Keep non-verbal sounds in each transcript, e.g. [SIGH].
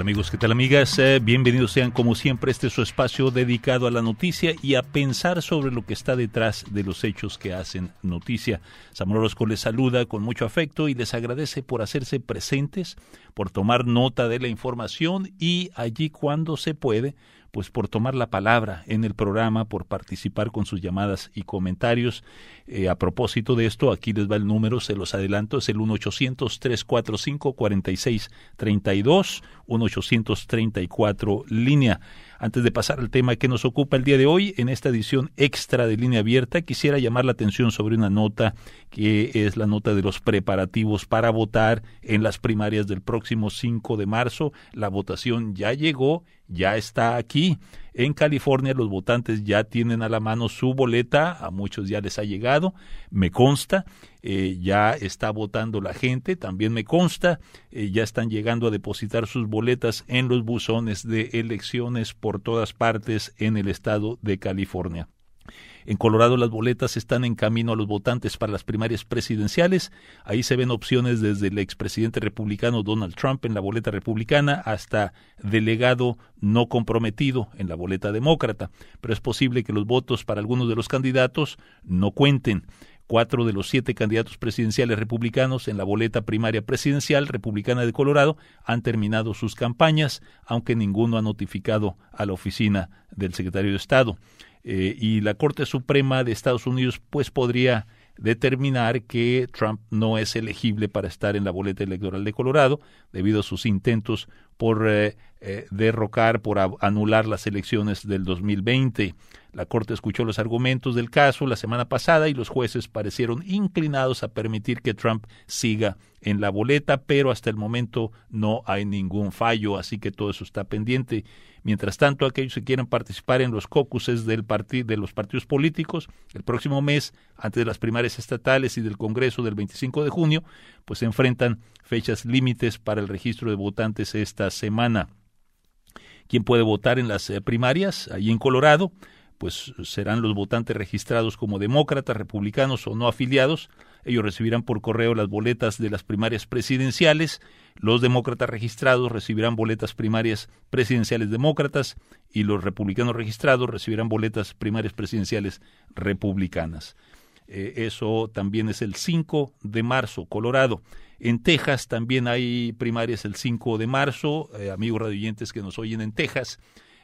Amigos? ¿Qué tal amigas? Eh, bienvenidos sean como siempre. Este es su espacio dedicado a la noticia y a pensar sobre lo que está detrás de los hechos que hacen noticia. Samuel Orozco les saluda con mucho afecto y les agradece por hacerse presentes, por tomar nota de la información y allí cuando se puede pues por tomar la palabra en el programa, por participar con sus llamadas y comentarios. Eh, a propósito de esto, aquí les va el número, se los adelanto, es el 1-800-345-4632, 1-834 línea. Antes de pasar al tema que nos ocupa el día de hoy, en esta edición extra de línea abierta, quisiera llamar la atención sobre una nota que es la nota de los preparativos para votar en las primarias del próximo 5 de marzo. La votación ya llegó, ya está aquí. En California los votantes ya tienen a la mano su boleta, a muchos ya les ha llegado, me consta, eh, ya está votando la gente, también me consta, eh, ya están llegando a depositar sus boletas en los buzones de elecciones por todas partes en el estado de California. En Colorado las boletas están en camino a los votantes para las primarias presidenciales. Ahí se ven opciones desde el expresidente republicano Donald Trump en la boleta republicana hasta delegado no comprometido en la boleta demócrata. Pero es posible que los votos para algunos de los candidatos no cuenten cuatro de los siete candidatos presidenciales republicanos en la boleta primaria presidencial republicana de Colorado han terminado sus campañas, aunque ninguno ha notificado a la oficina del secretario de Estado. Eh, y la Corte Suprema de Estados Unidos pues podría determinar que Trump no es elegible para estar en la boleta electoral de Colorado debido a sus intentos por eh, eh, derrocar, por anular las elecciones del 2020. La Corte escuchó los argumentos del caso la semana pasada y los jueces parecieron inclinados a permitir que Trump siga en la boleta, pero hasta el momento no hay ningún fallo, así que todo eso está pendiente. Mientras tanto, aquellos que quieran participar en los caucuses del de los partidos políticos el próximo mes, antes de las primarias estatales y del Congreso del 25 de junio, pues se enfrentan fechas límites para el registro de votantes esta semana. ¿Quién puede votar en las eh, primarias? Allí en Colorado, pues serán los votantes registrados como demócratas, republicanos o no afiliados, ellos recibirán por correo las boletas de las primarias presidenciales. Los demócratas registrados recibirán boletas primarias presidenciales demócratas y los republicanos registrados recibirán boletas primarias presidenciales republicanas. Eh, eso también es el 5 de marzo, Colorado. En Texas también hay primarias el 5 de marzo. Eh, amigos radioyentes que nos oyen en Texas,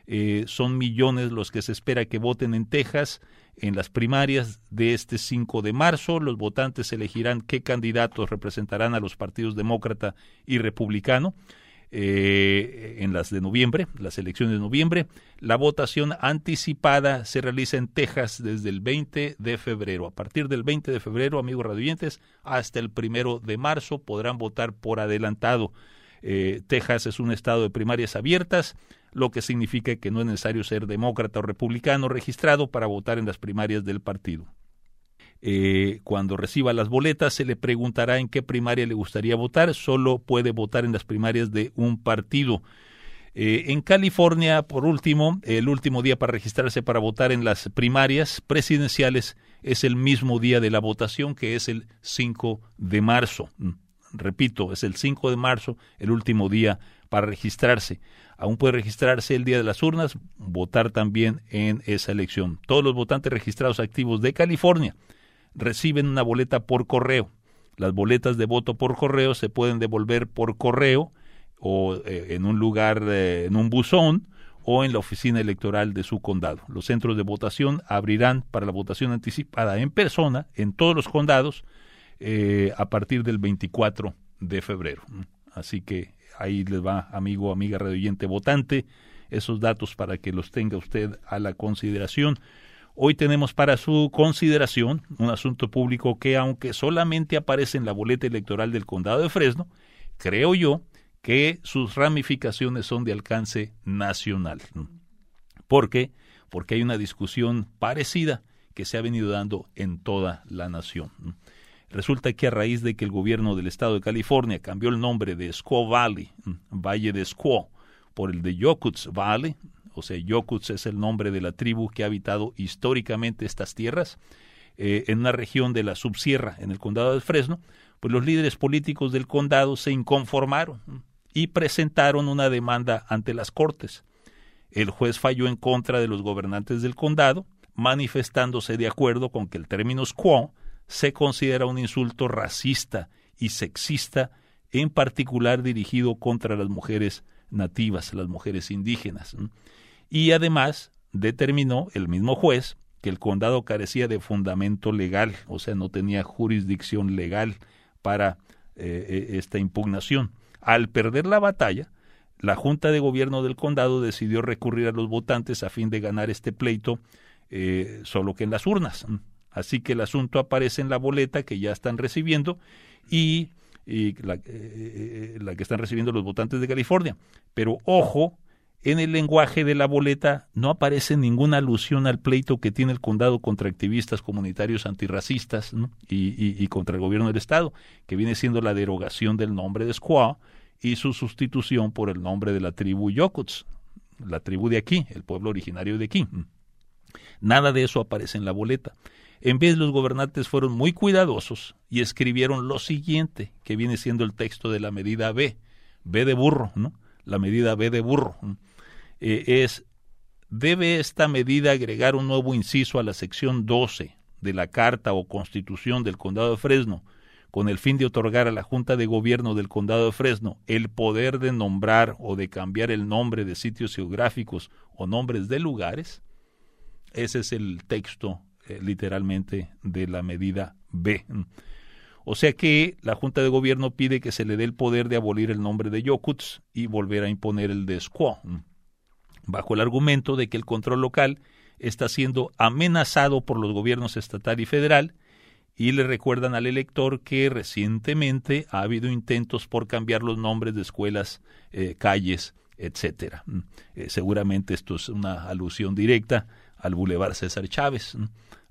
eh, son millones los que se espera que voten en Texas en las primarias de este 5 de marzo. Los votantes elegirán qué candidatos representarán a los partidos demócrata y republicano. Eh, en las de noviembre, las elecciones de noviembre. La votación anticipada se realiza en Texas desde el 20 de febrero. A partir del 20 de febrero, amigos radioyentes, hasta el primero de marzo podrán votar por adelantado. Eh, Texas es un estado de primarias abiertas lo que significa que no es necesario ser demócrata o republicano registrado para votar en las primarias del partido. Eh, cuando reciba las boletas se le preguntará en qué primaria le gustaría votar, solo puede votar en las primarias de un partido. Eh, en California, por último, el último día para registrarse para votar en las primarias presidenciales es el mismo día de la votación, que es el 5 de marzo. Repito, es el 5 de marzo, el último día para registrarse. Aún puede registrarse el día de las urnas, votar también en esa elección. Todos los votantes registrados activos de California reciben una boleta por correo. Las boletas de voto por correo se pueden devolver por correo o eh, en un lugar, eh, en un buzón o en la oficina electoral de su condado. Los centros de votación abrirán para la votación anticipada en persona en todos los condados eh, a partir del 24 de febrero. Así que ahí les va, amigo, amiga radioyente votante, esos datos para que los tenga usted a la consideración. Hoy tenemos para su consideración un asunto público que, aunque solamente aparece en la boleta electoral del condado de Fresno, creo yo que sus ramificaciones son de alcance nacional. ¿Por qué? Porque hay una discusión parecida que se ha venido dando en toda la nación. Resulta que a raíz de que el gobierno del estado de California cambió el nombre de Squaw Valley, Valle de Squaw, por el de Yokuts Valley, o sea, Yokuts es el nombre de la tribu que ha habitado históricamente estas tierras, eh, en una región de la subsierra, en el condado de Fresno, pues los líderes políticos del condado se inconformaron y presentaron una demanda ante las cortes. El juez falló en contra de los gobernantes del condado, manifestándose de acuerdo con que el término squaw se considera un insulto racista y sexista, en particular dirigido contra las mujeres nativas, las mujeres indígenas. Y además determinó el mismo juez que el condado carecía de fundamento legal, o sea, no tenía jurisdicción legal para eh, eh, esta impugnación. Al perder la batalla, la Junta de Gobierno del condado decidió recurrir a los votantes a fin de ganar este pleito, eh, solo que en las urnas. Así que el asunto aparece en la boleta que ya están recibiendo y, la, eh, eh, la que están recibiendo los votantes de California. Pero ojo, en el lenguaje de la boleta no aparece ninguna alusión al pleito que tiene el condado contra activistas comunitarios antirracistas y, y, contra el gobierno del estado, que viene siendo la derogación del nombre de Squaw y su sustitución por el nombre de la tribu Yokuts, la tribu de aquí, el pueblo originario de aquí. Nada de eso aparece en la boleta. En vez los gobernantes fueron muy cuidadosos y escribieron lo siguiente, que viene siendo el texto de la medida B, B de burro, ¿no? La medida B de burro. Eh, es, debe esta medida agregar un nuevo inciso a la sección 12 de la Carta o Constitución del Condado de Fresno, con el fin de otorgar a la Junta de Gobierno del Condado de Fresno el poder de nombrar o de cambiar el nombre de sitios geográficos o nombres de lugares. Ese es el texto eh, literalmente de la medida B. O sea que la Junta de Gobierno pide que se le dé el poder de abolir el nombre de Yokuts y volver a imponer el de Squaw, bajo el argumento de que el control local está siendo amenazado por los gobiernos estatal y federal y le recuerdan al elector que recientemente ha habido intentos por cambiar los nombres de escuelas, eh, calles, etcétera. Eh, seguramente esto es una alusión directa al Boulevard César Chávez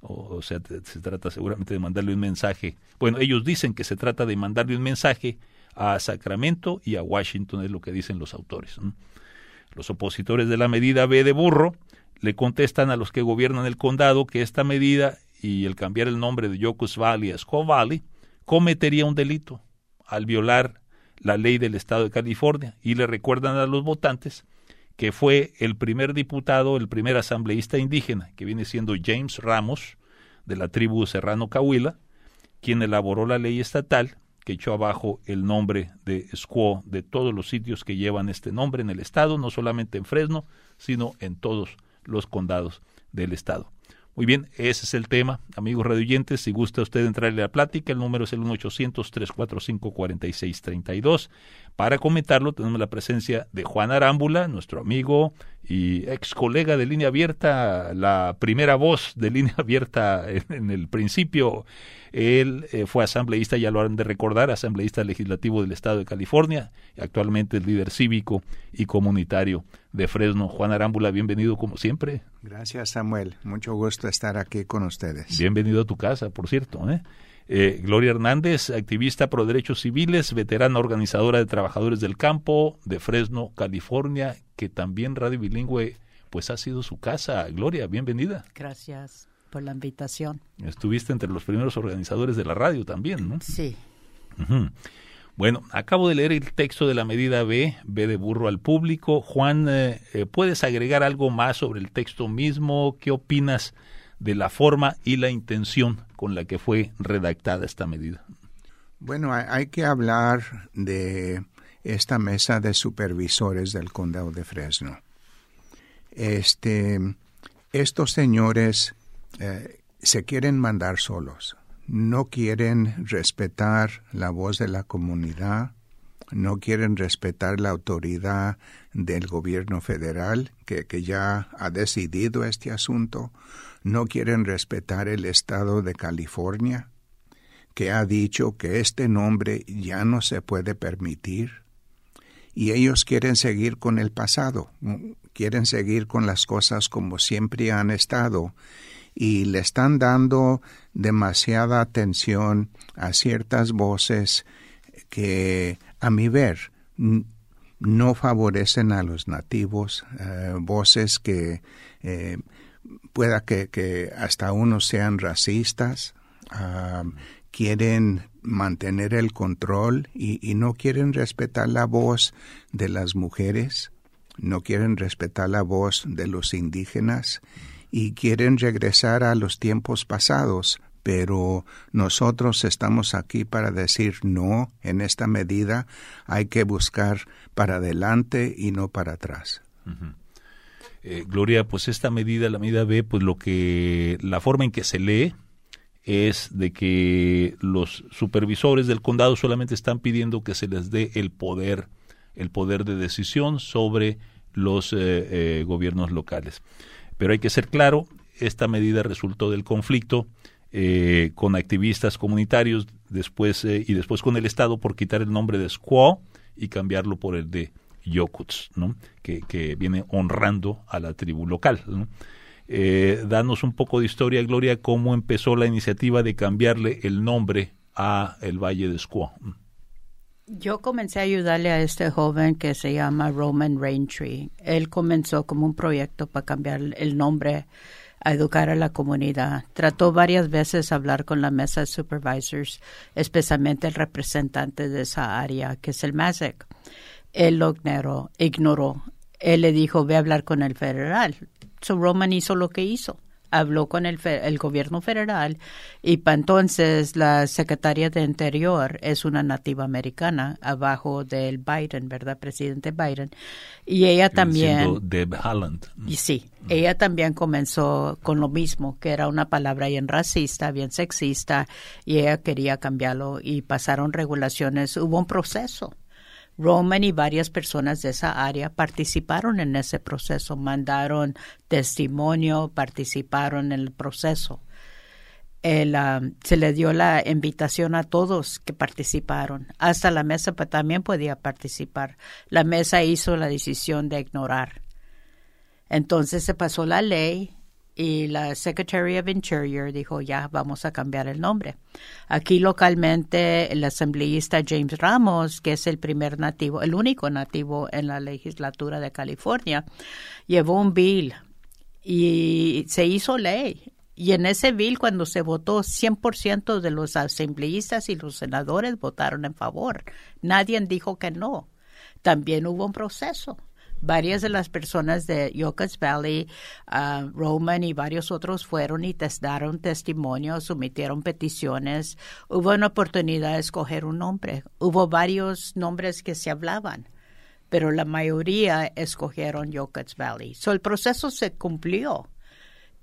o, sea, se trata seguramente de mandarle un mensaje. Bueno, ellos dicen que se trata de mandarle un mensaje a Sacramento y a Washington, es lo que dicen los autores. Los opositores de la medida B de burro le contestan a los que gobiernan el condado que esta medida y el cambiar el nombre de Yocus Valley a Squaw Valley cometería un delito al violar la ley del estado de California y le recuerdan a los votantes que fue el primer diputado, el primer asambleísta indígena, que viene siendo James Ramos, de la tribu Serrano Cahuila, quien elaboró la ley estatal que echó abajo el nombre de Squaw de todos los sitios que llevan este nombre en el estado, no solamente en Fresno, sino en todos los condados del estado. Muy bien, ese es el tema. Amigos radioyentes, si gusta usted entrarle a la plática, el número es el 1-800-345-4632. Para comentarlo, tenemos la presencia de Juan Arámbula, nuestro amigo y ex colega de Línea Abierta, la primera voz de Línea [LAUGHS] Abierta en, el principio. Él eh, fue asambleísta, ya lo han de recordar, asambleísta legislativo del Estado de California, y actualmente es líder cívico y comunitario de Fresno. Juan Arámbula, bienvenido como siempre. Gracias, Samuel. Mucho gusto estar aquí con ustedes. Bienvenido a tu casa, por cierto. ¿eh? Eh, Gloria Hernández, activista pro derechos civiles, veterana organizadora de trabajadores del campo de Fresno, California, que también Radio Bilingüe pues ha sido su casa. Gloria, bienvenida. Gracias por la invitación. Estuviste entre los primeros organizadores de la radio también, ¿no? Sí. Bueno, acabo de leer el texto de la medida B, B de burro al público. Juan, eh, eh, ¿puedes agregar algo más sobre el texto mismo? ¿Qué opinas de la forma y la intención con la que fue redactada esta medida. Bueno, hay que hablar de esta mesa de supervisores del condado de Fresno. Este, estos señores eh, se quieren mandar solos, no quieren respetar la voz de la comunidad, no quieren respetar la autoridad del gobierno federal que, que ya ha decidido este asunto, no quieren respetar el estado de California, que ha dicho que este nombre ya no se puede permitir, y ellos quieren seguir con el pasado, quieren seguir con las cosas como siempre han estado, y le están dando demasiada atención a ciertas voces que, a mi ver, no favorecen a los nativos, eh, voces que eh, pueda que, hasta unos sean racistas, quieren mantener el control y, no quieren respetar la voz de las mujeres, no quieren respetar la voz de los indígenas y quieren regresar a los tiempos pasados, pero nosotros estamos aquí para decir no, en esta medida hay que buscar para adelante y no para atrás. Eh, Gloria, pues esta medida, la medida B, pues lo que, la forma en que se lee es de que los supervisores del condado solamente están pidiendo que se les dé el poder, el poder de decisión sobre los eh, eh, gobiernos locales. Pero hay que ser claro, esta medida resultó del conflicto con activistas comunitarios después y después con el Estado por quitar el nombre de Squaw y cambiarlo por el de Yokuts, ¿no? que, que viene honrando a la tribu local. Eh, danos un poco de historia, Gloria, cómo empezó la iniciativa de cambiarle el nombre a el Valle de Squaw. Yo comencé a ayudarle a este joven que se llama Roman Raintree. Él comenzó como un proyecto para cambiar el nombre a educar a la comunidad. Trató varias veces hablar con la mesa de supervisors, especialmente el representante de esa área, que es el MASEC él lo ignoró, Él le dijo, ve a hablar con el federal. So Roman hizo lo que hizo. Habló con el, el gobierno federal y para entonces la secretaria de Interior es una nativa americana abajo del Biden, ¿verdad? Presidente Biden. Y ella también... Deb Haaland. Y sí, ella también comenzó con lo mismo, que era una palabra bien racista, bien sexista, y ella quería cambiarlo y pasaron regulaciones. Hubo un proceso Roman y varias personas de esa área participaron en ese proceso, mandaron testimonio, participaron en el proceso. Ah, se le dio la invitación a todos que participaron, hasta la mesa también podía participar. La mesa hizo la decisión de ignorar. Entonces se pasó la ley y la Secretary of Interior dijo ya vamos a cambiar el nombre. Aquí localmente el asambleísta James Ramos, que es el primer nativo, el único nativo en la legislatura de California, llevó un bill y se hizo ley. Y en ese bill, cuando se votó, 100% de los asambleístas y los senadores votaron en favor. Nadie dijo que no. También hubo un proceso varias de las personas de Yokas Valley, uh, Roman y varios otros fueron y testaron testimonios, sometieron peticiones. Hubo una oportunidad de escoger un nombre. Hubo varios nombres que se hablaban, pero la mayoría escogieron Yokas Valley. So el proceso se cumplió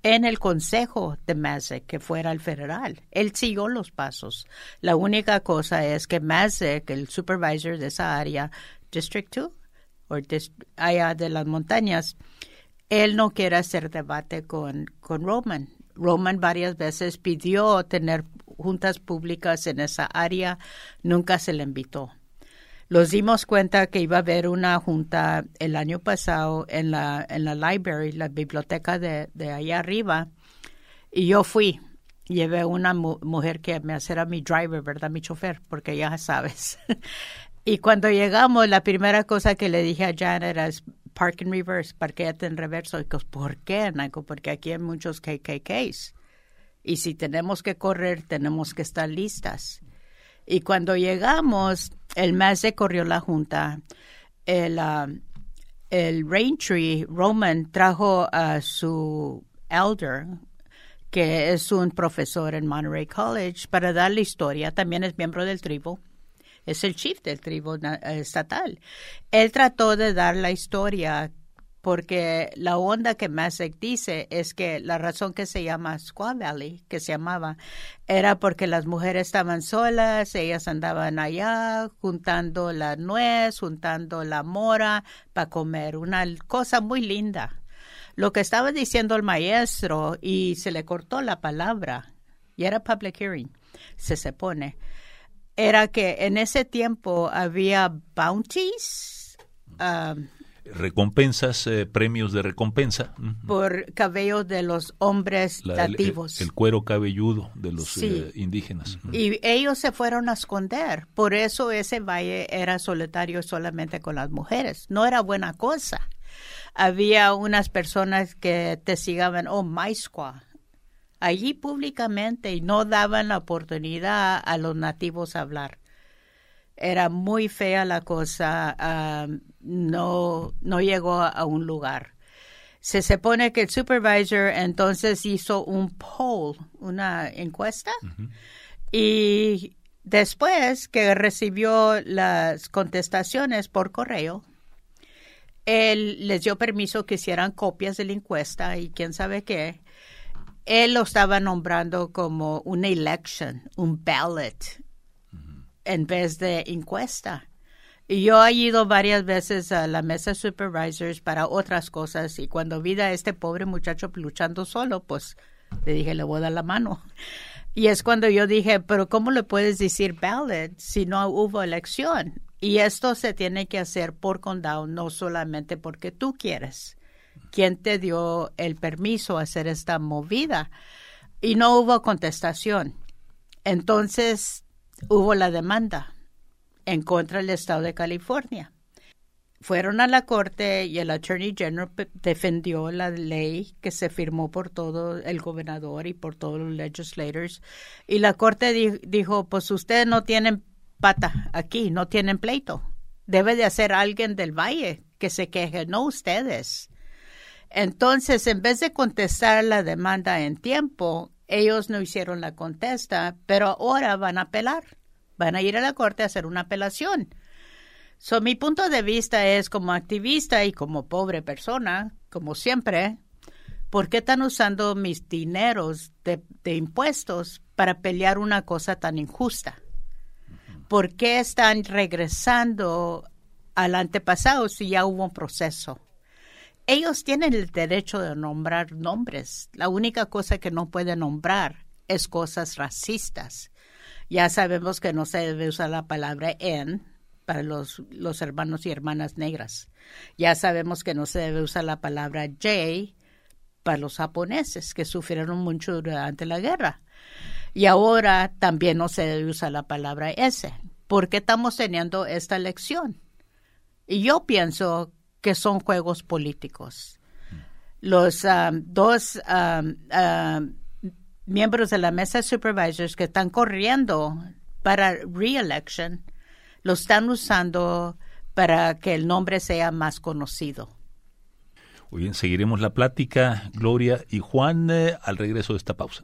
en el consejo de Mazek, que fuera el federal. Él siguió los pasos. La única cosa es que Mazek, el supervisor de esa área, District 2, allá de las montañas, él no quiere hacer debate con, con Roman. Roman varias veces pidió tener juntas públicas en esa área, nunca se le invitó. Nos dimos cuenta que iba a haber una junta el año pasado en la, en la library, la biblioteca de, de allá arriba, y yo fui. Llevé una mujer que me hacía mi driver, ¿verdad? Mi chofer, porque ya sabes. [LAUGHS] Y cuando llegamos, la primera cosa que le dije a Jan era park in reverse, parquéate en reverso. Y ¿por qué, Naco? Porque aquí hay muchos KKKs. Y si tenemos que correr, tenemos que estar listas. Y cuando llegamos, el MASE corrió la junta. El, uh, el Raintree, Roman, trajo a su elder, que es un profesor en Monterey College, para dar la historia. También es miembro del tribu es el chief del tribu estatal. Él trató de dar la historia porque la onda que Masek dice es que la razón que se llama Squaw Valley, que se llamaba, era porque las mujeres estaban solas, ellas andaban allá juntando la nuez, juntando la mora para comer, una cosa muy linda. Lo que estaba diciendo el maestro y se le cortó la palabra, y era public hearing, se supone era que en ese tiempo había bounties. Um, recompensas, eh, premios de recompensa. Por cabello de los hombres nativos. El, cuero cabelludo de los eh, indígenas. Y ellos se fueron a esconder. Por eso ese valle era solitario solamente con las mujeres. No era buena cosa. Había unas personas que te sigaban, oh, Maisqua, allí públicamente y no daban la oportunidad a los nativos a hablar. Era muy fea la cosa, ah, no, no llegó a un lugar. Se supone que el supervisor entonces hizo un poll, una encuesta, y después que recibió las contestaciones por correo, él les dio permiso que hicieran copias de la encuesta y quién sabe qué. Él lo estaba nombrando como una election, un ballot, en vez de encuesta. Y yo he ido varias veces a la mesa supervisors para otras cosas y cuando vi a este pobre muchacho luchando solo, pues le dije, le voy a dar la mano. Y es cuando yo dije, pero ¿cómo le puedes decir ballot si no hubo elección? Y esto se tiene que hacer por condado, no solamente porque tú quieres. ¿Quién te dio el permiso a hacer esta movida? Y no hubo contestación. Entonces hubo la demanda en contra del Estado de California. Fueron a la corte y el Attorney General defendió la ley que se firmó por todo el gobernador y por todos los legislators. Y la corte dijo, pues ustedes no tienen pata aquí, no tienen pleito. Debe de hacer alguien del valle que se queje, no ustedes. Entonces, en vez de contestar la demanda en tiempo, ellos no hicieron la contesta, pero ahora van a apelar van a ir a la corte a hacer una apelación. So, mi punto de vista es como activista y como pobre persona, como siempre, ¿por qué están usando mis dineros de, impuestos para pelear una cosa tan injusta? ¿Por qué están regresando al antepasado si ya hubo un proceso? Ellos tienen el derecho de nombrar nombres. La única cosa que no pueden nombrar es cosas racistas. Ya sabemos que no se debe usar la palabra en para los, los hermanos y hermanas negras. Ya sabemos que no se debe usar la palabra J para los japoneses que sufrieron mucho durante la guerra. Y ahora también no se debe usar la palabra S. ¿Por qué estamos teniendo esta elección? Y yo pienso que son juegos políticos. Los um, dos um, miembros de la mesa de supervisors que están corriendo para re-election lo están usando para que el nombre sea más conocido. Muy bien, seguiremos la plática, Gloria y Juan, eh, al regreso de esta pausa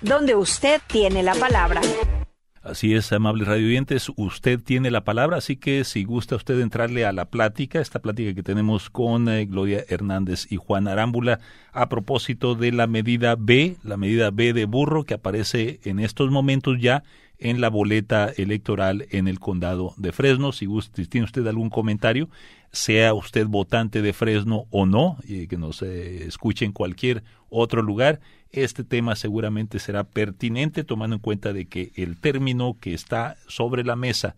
donde usted tiene la palabra. Así es, amables radioyentes, usted tiene la palabra, así que si gusta usted entrarle a la plática, esta plática que tenemos con eh, Gloria Hernández y Juan Arámbula a propósito de la medida B, la medida B de burro que aparece en estos momentos ya en la boleta electoral en el condado de Fresno. Si, tiene usted algún comentario, sea usted votante de Fresno o no, y que nos eh, escuche en cualquier otro lugar, este tema seguramente será pertinente tomando en cuenta de que el término que está sobre la mesa,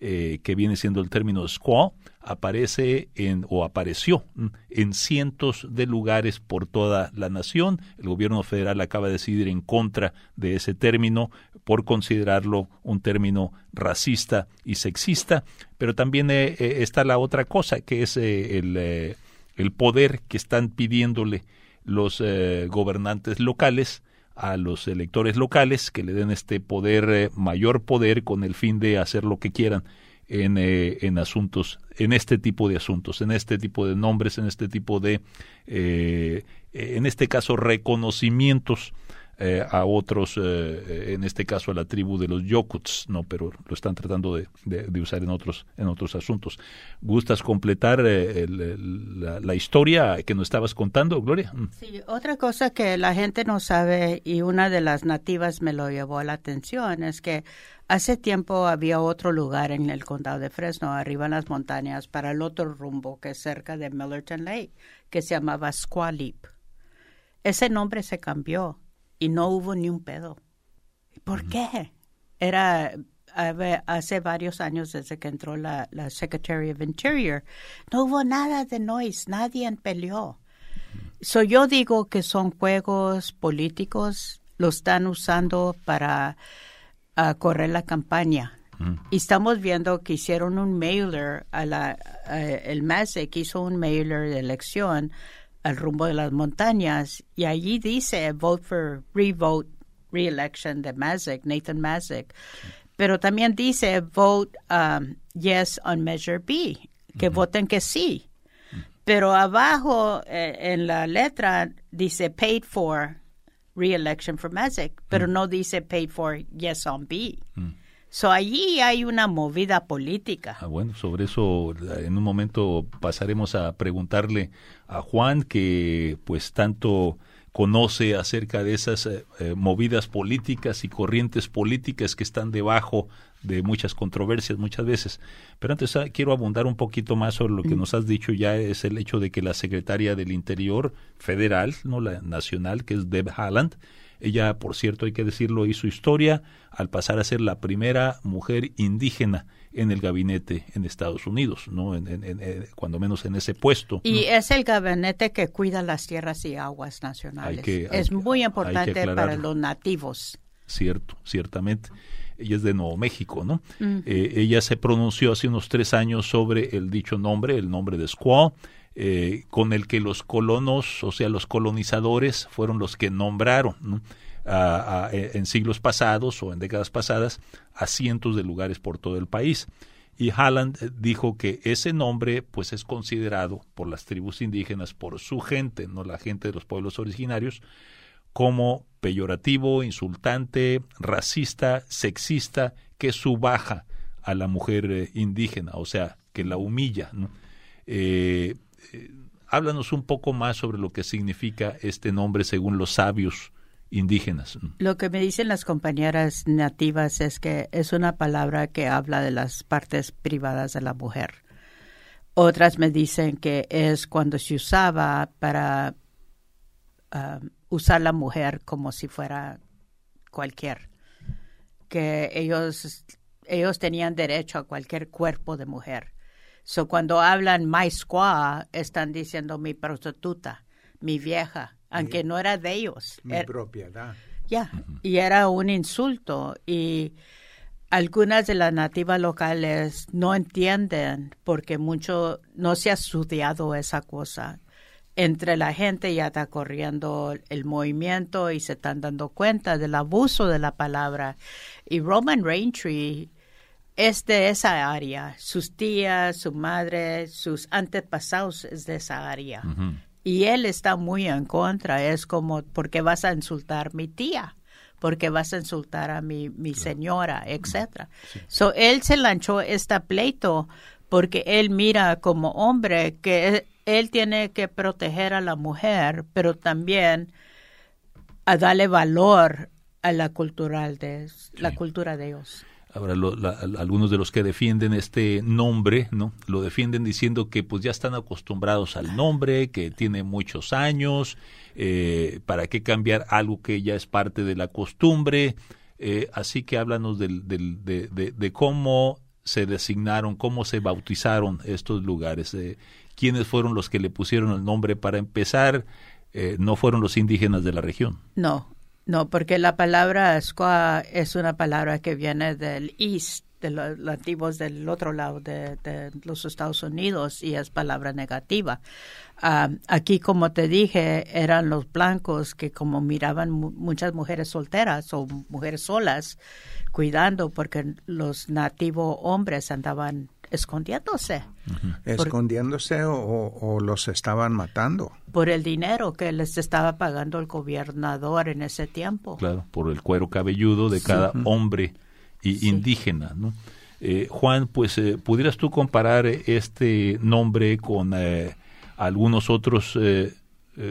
eh, que viene siendo el término squaw, aparece en o apareció en cientos de lugares por toda la nación. El gobierno federal acaba de decidir en contra de ese término por considerarlo un término racista y sexista, pero también eh, eh, está la otra cosa que es el, el poder que están pidiéndole los eh, gobernantes locales a los electores locales que le den este poder, eh, mayor poder con el fin de hacer lo que quieran en, eh, en asuntos, en este tipo de asuntos, en este tipo de nombres, en este tipo de, en este caso, reconocimientos eh, a otros, eh, en este caso a la tribu de los Yokuts, no, pero lo están tratando de, usar en otros, en otros asuntos. ¿Gustas completar la, la, historia que nos estabas contando, Gloria? Mm. Sí, otra cosa que la gente no sabe y una de las nativas me lo llevó a la atención es que hace tiempo había otro lugar en el condado de Fresno, arriba en las montañas, para el otro rumbo que es cerca de Millerton Lake, que se llamaba Squalip. Ese nombre se cambió y no hubo ni un pedo. ¿Por qué? Era hace varios años desde que entró la, la, Secretary of Interior. No hubo nada de noise, nadie peleó. So yo digo que son juegos políticos, lo están usando para correr la campaña. Y estamos viendo que hicieron un mailer a la, el MASIC hizo un mailer de elección al rumbo de las montañas y allí dice vote for revote re-election de Mazik, Nathan Mazik. Pero también dice vote um, yes on measure B, que voten que sí. Pero abajo eh, en la letra dice paid for re-election for Mazik, pero no dice paid for yes on B. So allí hay una movida política. Ah, bueno, sobre eso en un momento pasaremos a preguntarle a Juan que pues tanto conoce acerca de esas eh, eh, movidas políticas y corrientes políticas que están debajo de muchas controversias muchas veces. Pero antes ah, quiero abundar un poquito más sobre lo que mm. nos has dicho ya es el hecho de que la secretaria del Interior federal, no la nacional, que es Deb Haaland, ella, por cierto, hay que decirlo, hizo historia al pasar a ser la primera mujer indígena en el gabinete en Estados Unidos, no, en, eh, cuando menos en ese puesto. Y es el gabinete que cuida las tierras y aguas nacionales. es muy importante para los nativos. Cierto, ciertamente. Ella es de Nuevo México, ¿no? Eh, ella se pronunció hace unos tres años sobre el dicho nombre, el nombre de Squaw, eh, con el que los colonos, o sea, los colonizadores, fueron los que nombraron e, en siglos pasados o en décadas pasadas a cientos de lugares por todo el país. Y Halland eh, dijo que ese nombre pues es considerado por las tribus indígenas, por su gente, no la gente de los pueblos originarios, como peyorativo, insultante, racista, sexista, que subaja a la mujer eh, indígena, o sea, que la humilla. Háblanos un poco más sobre lo que significa este nombre según los sabios indígenas. Lo que me dicen las compañeras nativas es que es una palabra que habla de las partes privadas de la mujer. Otras me dicen que es cuando se usaba para um, usar la mujer como si fuera cualquier, que ellos ellos tenían derecho a cualquier cuerpo de mujer So cuando hablan my squaw, están diciendo mi prostituta, mi vieja, aunque no era de ellos. Mi propiedad. Ya, y era un insulto. Y algunas de las nativas locales no entienden porque mucho no se ha estudiado esa cosa. Entre la gente ya está corriendo el movimiento y se están dando cuenta del abuso de la palabra. Y Roman Raintree es de esa área. Sus tías, su madre, sus antepasados es de esa área. Y él está muy en contra. Es como, ¿por qué vas a insultar a mi tía? ¿Por qué vas a insultar a mi, mi señora? Etcétera. So, él se lanzó este pleito porque él mira como hombre que él tiene que proteger a la mujer, pero también a darle valor a la cultural de la cultura de ellos. Ahora, algunos de los que defienden este nombre, ¿no? Lo defienden diciendo que pues ya están acostumbrados al nombre, que tiene muchos años, eh, ¿para qué cambiar algo que ya es parte de la costumbre? Eh, así que háblanos del, del, de, de, cómo se designaron, cómo se bautizaron estos lugares, eh, quiénes fueron los que le pusieron el nombre para empezar, eh, no fueron los indígenas de la región. No, no, porque la palabra squaw es una palabra que viene del east, de los nativos del otro lado de, los Estados Unidos y es palabra negativa. Ah, aquí, como te dije, eran los blancos que como miraban muchas mujeres solteras o mujeres solas cuidando porque los nativos hombres andaban escondiéndose. Escondiéndose o, o, los estaban matando. Por el dinero que les estaba pagando el gobernador en ese tiempo. Claro, por el cuero cabelludo de cada hombre y indígena, ¿no? Eh, Juan, pues, eh, ¿pudieras tú comparar este nombre con eh, algunos otros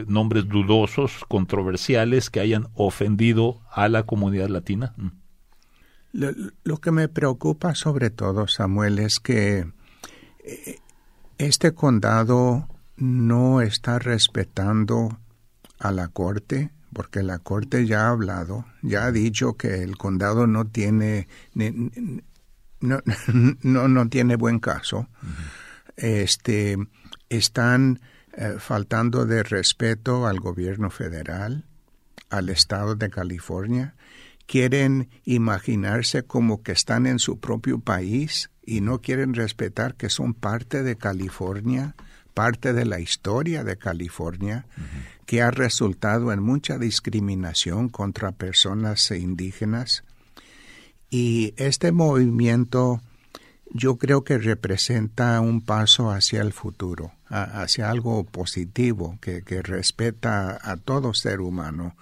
nombres dudosos, controversiales, que hayan ofendido a la comunidad latina? Mm. Lo, que me preocupa sobre todo, Samuel, es que este condado no está respetando a la corte, porque la corte ya ha hablado, ya ha dicho que el condado no tiene no, [LAUGHS] no, no tiene buen caso. Este, están eh, faltando de respeto al gobierno federal, al estado de California. Quieren imaginarse como que están en su propio país y no quieren respetar que son parte de California, parte de la historia de California, que ha resultado en mucha discriminación contra personas indígenas. Y este movimiento yo creo que representa un paso hacia el futuro, hacia algo positivo que, respeta a todo ser humano,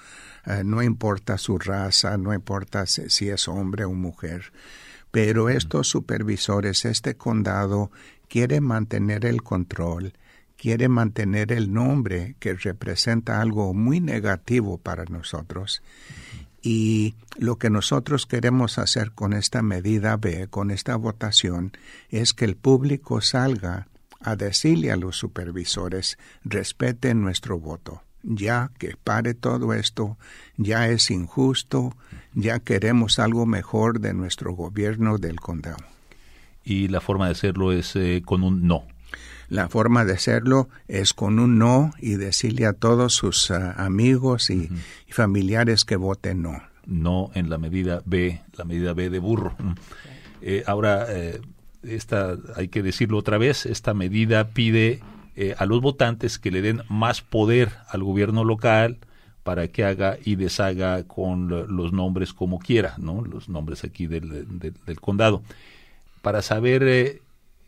eh, no importa su raza, no importa si, es hombre o mujer. Pero estos supervisores, este condado, quiere mantener el control, quiere mantener el nombre que representa algo muy negativo para nosotros. Y lo que nosotros queremos hacer con esta medida B, con esta votación, es que el público salga a decirle a los supervisores, respeten nuestro voto. Ya que pare todo esto, ya es injusto, ya queremos algo mejor de nuestro gobierno del condado. Y la forma de hacerlo es eh, con un no. La forma de hacerlo es con un no y decirle a todos sus ah, amigos y, familiares que voten no. No en la medida B, la medida B de burro. Eh, ahora, eh, esta, hay que decirlo otra vez, esta medida pide eh, a los votantes que le den más poder al gobierno local para que haga y deshaga con los nombres como quiera, ¿no? Los nombres aquí del, del condado. Para saber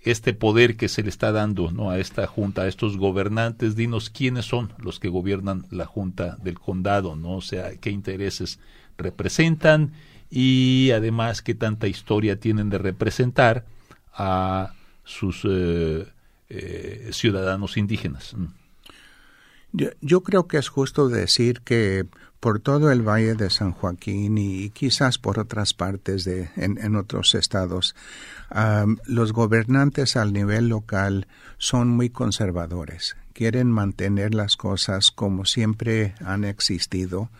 este poder que se le está dando ¿no? a esta junta, a estos gobernantes, dinos quiénes son los que gobiernan la junta del condado, ¿no? O sea, qué intereses representan y además qué tanta historia tienen de representar a sus eh, eh, ciudadanos indígenas. Mm. Yo, creo que es justo decir que por todo el Valle de San Joaquín y, quizás por otras partes de, en, otros estados, los gobernantes al nivel local son muy conservadores. Quieren mantener las cosas como siempre han existido.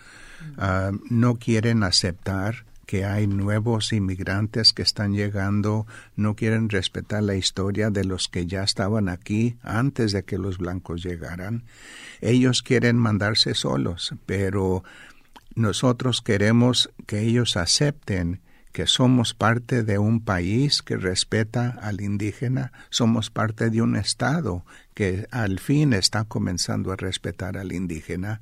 no quieren aceptar que hay nuevos inmigrantes que están llegando, no quieren respetar la historia de los que ya estaban aquí antes de que los blancos llegaran. Ellos quieren mandarse solos, pero nosotros queremos que ellos acepten que somos parte de un país que respeta al indígena, somos parte de un Estado que al fin está comenzando a respetar al indígena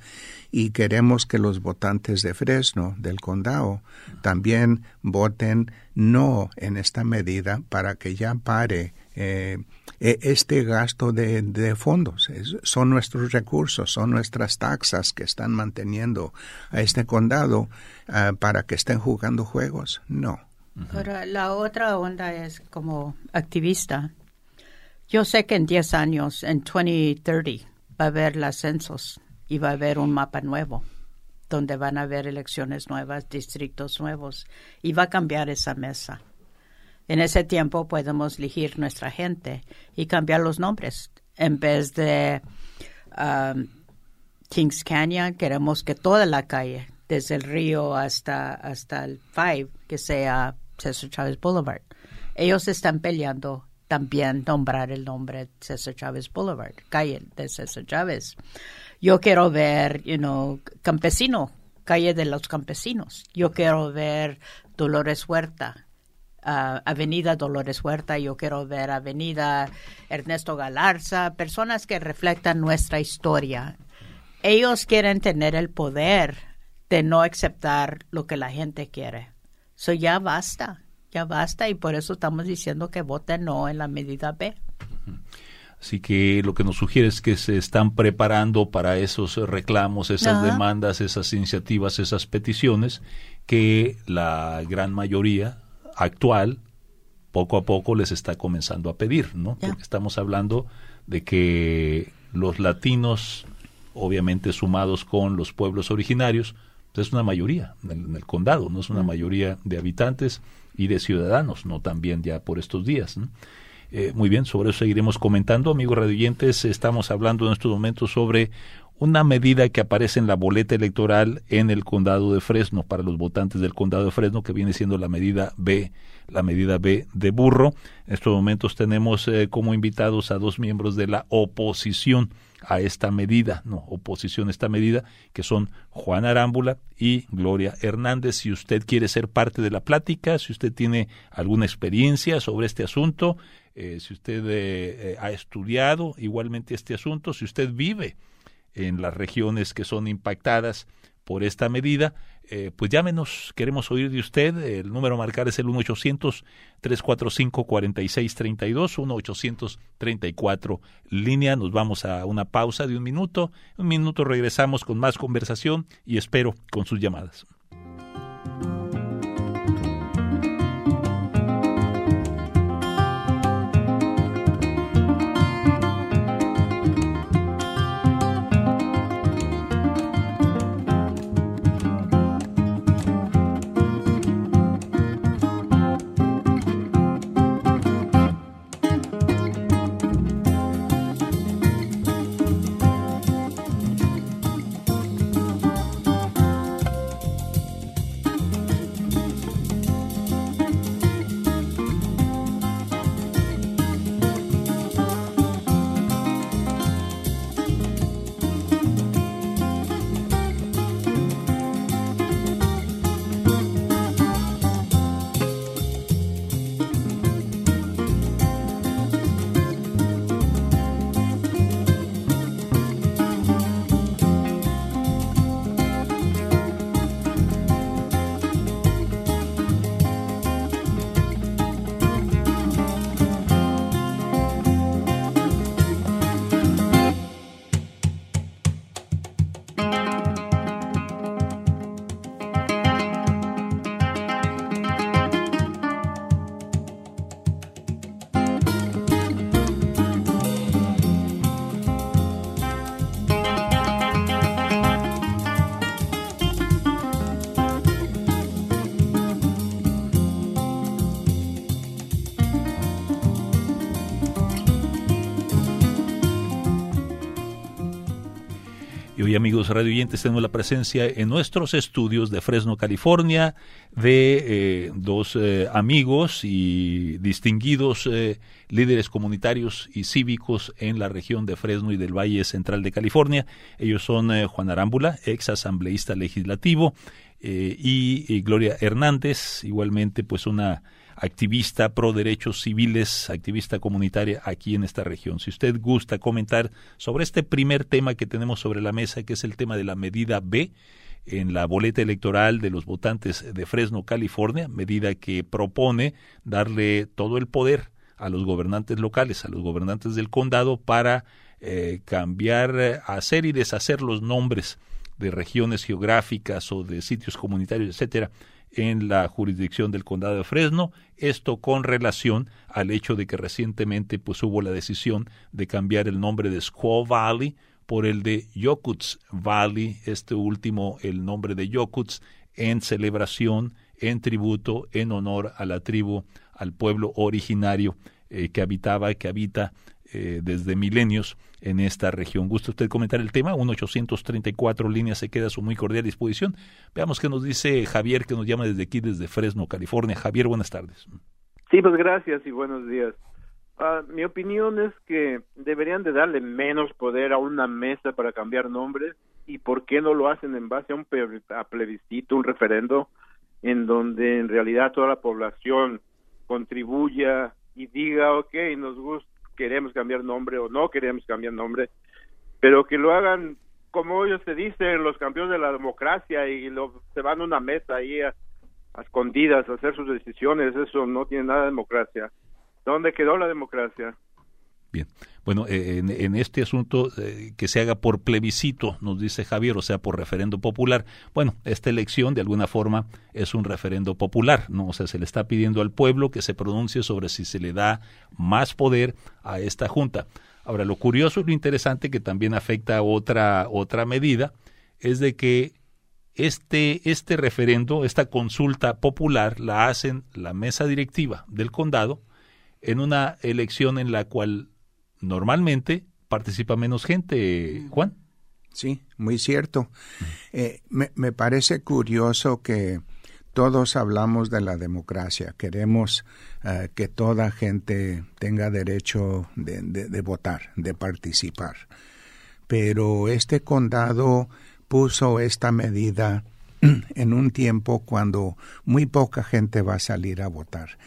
y queremos que los votantes de Fresno, del condado, también voten no en esta medida para que ya pare eh, e, este gasto de, fondos. son nuestros recursos, son nuestras taxas que están manteniendo a este condado ah, para que estén jugando juegos. No. Pero la otra onda es como activista. Yo sé que en 10 años, en 2030, va a haber los censos y va a haber un mapa nuevo donde van a haber elecciones nuevas, distritos nuevos y va a cambiar esa mesa. En ese tiempo podemos elegir nuestra gente y cambiar los nombres. En vez de um, Kings Canyon, queremos que toda la calle, desde el río hasta, hasta el Five, que sea César Chávez Boulevard. Ellos están peleando también nombrar el nombre César Chávez Boulevard, calle de César Chávez. Yo quiero ver, you know, campesino, calle de los campesinos. Yo quiero ver Dolores Huerta, Avenida Dolores Huerta, yo quiero ver Avenida Ernesto Galarza, personas que reflectan nuestra historia. Ellos quieren tener el poder de no aceptar lo que la gente quiere. So ya basta. ya basta y por eso estamos diciendo que voten no en la medida B. Así que lo que nos sugiere es que se están preparando para esos reclamos, esas demandas, esas iniciativas, esas peticiones que la gran mayoría actual poco a poco les está comenzando a pedir, ¿no? Porque estamos hablando de que los latinos, obviamente sumados con los pueblos originarios, pues es una mayoría en el, condado, no es una mayoría de habitantes y de ciudadanos, no también ya por estos días. Eh, muy bien, sobre eso seguiremos comentando. Amigos radioyentes, estamos hablando en estos momentos sobre una medida que aparece en la boleta electoral en el condado de Fresno para los votantes del condado de Fresno, que viene siendo la medida B, la medida B de burro. En estos momentos tenemos eh, como invitados a dos miembros de la oposición a esta medida, no, oposición a esta medida, que son Juan Arámbula y Gloria Hernández. Si usted quiere ser parte de la plática, si usted tiene alguna experiencia sobre este asunto, eh, si usted eh, ha estudiado igualmente este asunto, si usted vive en las regiones que son impactadas por esta medida, eh, pues llámenos, queremos oír de usted. El número a marcar es el 1-800-345-4632, 1-834 línea. Nos vamos a una pausa de un minuto. Un minuto regresamos con más conversación y espero con sus llamadas. Amigos radioyentes, tenemos la presencia en nuestros estudios de Fresno, California, de eh, dos eh, amigos y distinguidos eh, líderes comunitarios y cívicos en la región de Fresno y del Valle Central de California. Ellos son Juan Arámbula, ex asambleísta legislativo, y Gloria Hernández, igualmente pues una activista pro derechos civiles, activista comunitaria aquí en esta región. Si usted gusta comentar sobre este primer tema que tenemos sobre la mesa, que es el tema de la medida B, en la boleta electoral de los votantes de Fresno, California, medida que propone darle todo el poder a los gobernantes locales, a los gobernantes del condado, para eh, cambiar, hacer y deshacer los nombres de regiones geográficas o de sitios comunitarios, etcétera, en la jurisdicción del condado de Fresno, esto con relación al hecho de que recientemente pues hubo la decisión de cambiar el nombre de Squaw Valley por el de Yokuts Valley, este último el nombre de Yokuts en celebración, en tributo, en honor a la tribu, al pueblo originario eh, que habitaba, que habita eh, desde milenios en esta región. ¿Gusta usted comentar el tema? 1-834 líneas se queda a su muy cordial disposición. Veamos qué nos dice Javier, que nos llama desde aquí, desde Fresno, California. Javier, buenas tardes. Sí, pues gracias y buenos días. Ah, mi opinión es que deberían de darle menos poder a una mesa para cambiar nombres y por qué no lo hacen en base a un plebiscito, un referendo, en donde en realidad toda la población contribuya y diga, ok, nos gusta queremos cambiar nombre o no queremos cambiar nombre, pero que lo hagan como ellos se dicen, los campeones de la democracia y lo, se van a una mesa ahí a, a escondidas hacer sus decisiones, eso no tiene nada de democracia. ¿Dónde quedó la democracia? Bien, bueno, eh, en, este asunto eh, que se haga por plebiscito, nos dice Javier, o sea, por referendo popular. Bueno, esta elección de alguna forma es un referendo popular, ¿no? O sea, se le está pidiendo al pueblo que se pronuncie sobre si se le da más poder a esta junta. Ahora, lo curioso y lo interesante que también afecta a otra otra medida es de que este este referendo, esta consulta popular la hacen la mesa directiva del condado en una elección en la cual normalmente participa menos gente, Juan. Sí, muy cierto. Eh, me, me, parece curioso que todos hablamos de la democracia, queremos uh, que toda gente tenga derecho de, de, de, votar, de participar. Pero este condado puso esta medida [CLEARS THROAT] en un tiempo cuando muy poca gente va a salir a votar.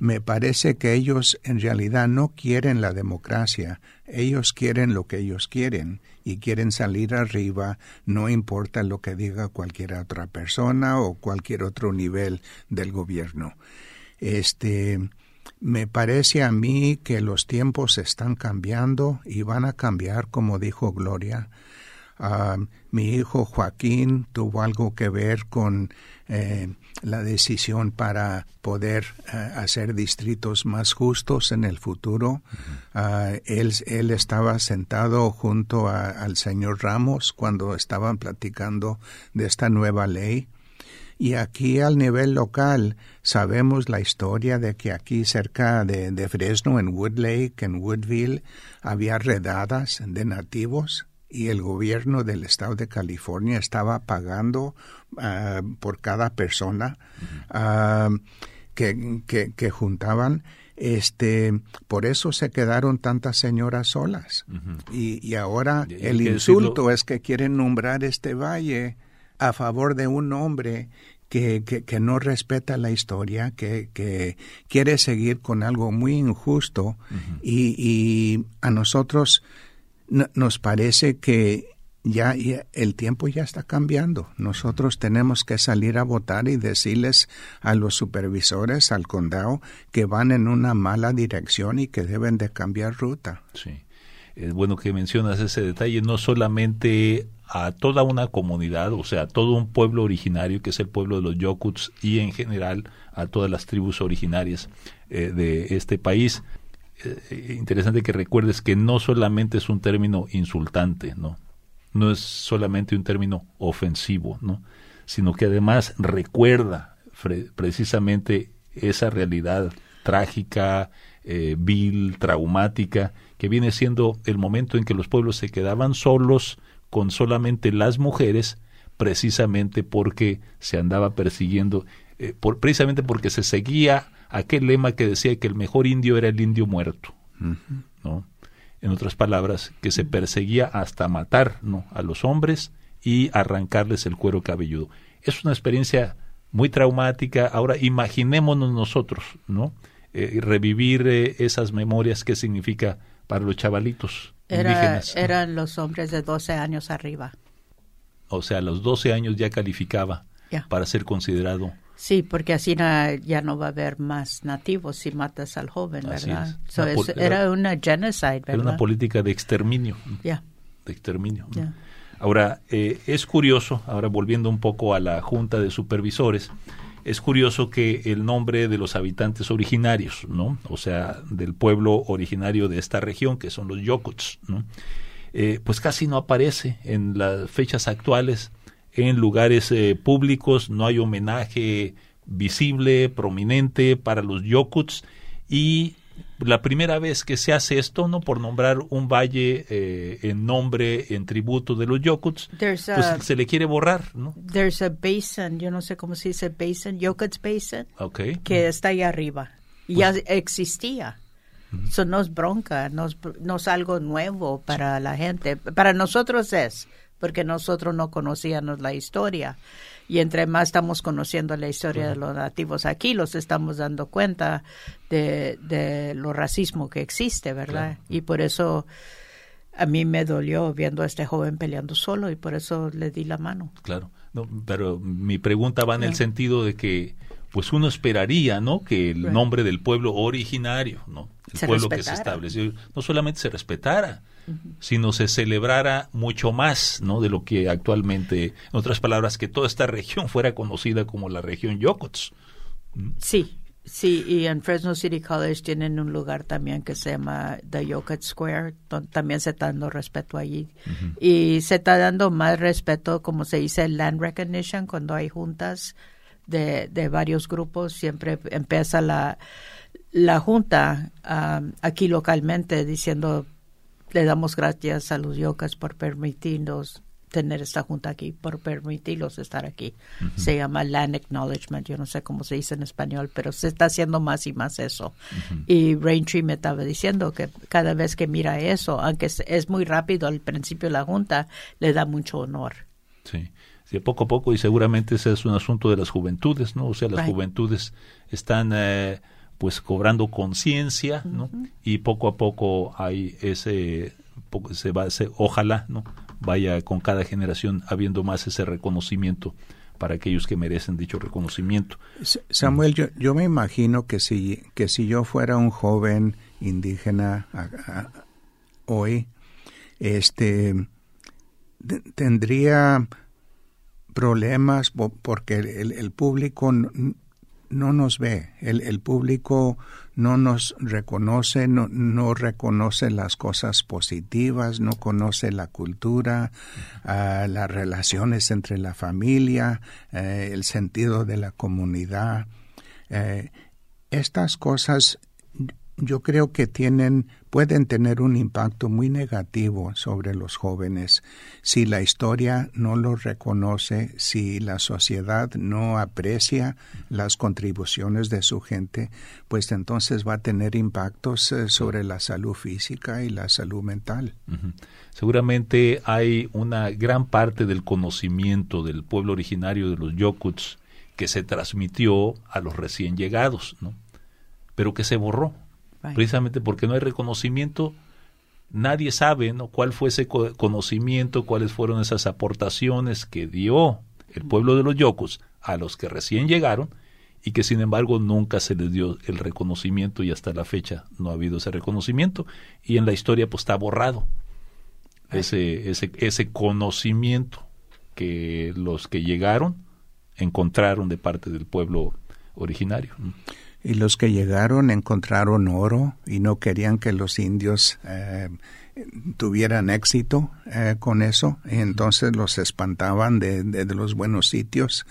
Me parece que ellos en realidad no quieren la democracia, ellos quieren lo que ellos quieren y quieren salir arriba, no importa lo que diga cualquier otra persona o cualquier otro nivel del gobierno. Este me parece a mí que los tiempos están cambiando y van a cambiar, como dijo Gloria. Uh, mi hijo Joaquín tuvo algo que ver con eh, la decisión para poder uh, hacer distritos más justos en el futuro. Uh, él, él, estaba sentado junto a, al señor Ramos cuando estaban platicando de esta nueva ley. Y aquí al nivel local sabemos la historia de que aquí cerca de, de Fresno, en Wood Lake, en Woodville, había redadas de nativos y el gobierno del estado de California estaba pagando uh, por cada persona uh, que, que, que, juntaban. Este, por eso se quedaron tantas señoras solas. -huh. y, y, ahora y el insulto decirlo... es que quieren nombrar este valle a favor de un hombre que, que, que, no respeta la historia, que, que, quiere seguir con algo muy injusto uh -huh. y, y, a nosotros nos parece que ya, el tiempo ya está cambiando. Nosotros tenemos que salir a votar y decirles a los supervisores, al condado, que van en una mala dirección y que deben de cambiar ruta. Sí. Es bueno que mencionas ese detalle, no solamente a toda una comunidad, o sea, a todo un pueblo originario, que es el pueblo de los Yokuts, y en general a todas las tribus originarias eh, de este país, interesante que recuerdes que no solamente es un término insultante, ¿no? No es solamente un término ofensivo, ¿no? Sino que además recuerda precisamente esa realidad trágica, eh, vil, traumática, que viene siendo el momento en que los pueblos se quedaban solos con solamente las mujeres, precisamente porque se andaba persiguiendo, eh, por, precisamente porque se seguía aquel lema que decía que el mejor indio era el indio muerto. ¿no? En otras palabras, que se perseguía hasta matar ¿no? a los hombres y arrancarles el cuero cabelludo. Es una experiencia muy traumática. Ahora imaginémonos nosotros, ¿no? Eh, revivir eh, esas memorias, ¿qué significa para los chavalitos Era, indígenas? ¿no? Eran los hombres de 12 años arriba. O sea, a los 12 años ya calificaba yeah. para ser considerado Sí, porque así ya no va a haber más nativos si matas al joven, ¿verdad? So es, era una genocide, ¿verdad? Era una política de exterminio. Yeah. De exterminio. Yeah. Ahora, eh, es curioso, ahora volviendo un poco a la Junta de Supervisores, es curioso que el nombre de los habitantes originarios, ¿no? O sea, del pueblo originario de esta región, que son los Yokuts, ¿no? Eh, pues casi no aparece en las fechas actuales en lugares eh, públicos, no hay homenaje visible, prominente para los Yokuts y la primera vez que se hace esto, ¿no? Por nombrar un valle eh, en nombre, en tributo de los Yokuts, pues a, se le quiere borrar, ¿no? There's a basin, yo no sé cómo se dice basin, Yokuts Basin, okay. que está ahí arriba. Pues, ya existía. Eso no es bronca, no es, no es algo nuevo para la gente. Para nosotros es, porque nosotros no conocíamos la historia. Y entre más estamos conociendo la historia uh -huh. de los nativos aquí, los estamos dando cuenta de, de lo racismo que existe, ¿verdad? Claro. Y por eso a mí me dolió viendo a este joven peleando solo y por eso le di la mano. Claro. pero mi pregunta va en el sentido de que pues uno esperaría, ¿no? Que el nombre del pueblo originario, ¿no? El pueblo que se estableció, no solamente se respetara, sino se celebrara mucho más, ¿no? De lo que actualmente, en otras palabras, que toda esta región [LAUGHS] fuera conocida como la región Yokots. Sí, Sí, y en Fresno City College tienen un lugar también que se llama The Yokots Square, donde también se está dando respeto allí. Y se está dando más respeto, como se dice, land recognition, cuando hay juntas de, de varios grupos, siempre empieza la, la junta um, aquí localmente diciendo, le damos gracias a los Yokas por permitirnos tener esta junta aquí, por permitirlos estar aquí. Se llama Land Acknowledgement, yo no sé cómo se dice en español, pero se está haciendo más y más eso. Y Raintree me estaba diciendo que cada vez que mira eso, aunque es, muy rápido al principio de la junta, le da mucho honor. Sí. Sí, poco a poco, y seguramente ese es un asunto de las juventudes, ¿no? O sea, las juventudes están eh, pues cobrando conciencia, ¿no? Y poco a poco hay ese, se va, se, ojalá, ¿no? vaya con cada generación habiendo más ese reconocimiento para aquellos que merecen dicho reconocimiento. Samuel, yo, yo me imagino que si, que si yo fuera un joven indígena hoy, este tendría problemas porque el, el público no nos ve, el, el público no nos reconoce, no, no, reconoce las cosas positivas, no conoce la cultura, uh, las relaciones entre la familia, uh, el sentido de la comunidad. Uh, estas cosas yo creo que tienen, pueden tener un impacto muy negativo sobre los jóvenes si la historia no los reconoce, si la sociedad no aprecia las contribuciones de su gente, pues entonces va a tener impactos eh, sobre la salud física y la salud mental. Seguramente hay una gran parte del conocimiento del pueblo originario de los Yokuts que se transmitió a los recién llegados, ¿no? pero que se borró precisamente porque no hay reconocimiento. Nadie sabe ¿no? cuál fue ese conocimiento, cuáles fueron esas aportaciones que dio el pueblo de los Yocos a los que recién llegaron y que sin embargo nunca se les dio el reconocimiento y hasta la fecha no ha habido ese reconocimiento y en la historia pues está borrado ese, ese, ese conocimiento que los que llegaron encontraron de parte del pueblo originario y los que llegaron encontraron oro y no querían que los indios eh, tuvieran éxito eh, con eso entonces los espantaban de, de, los buenos sitios.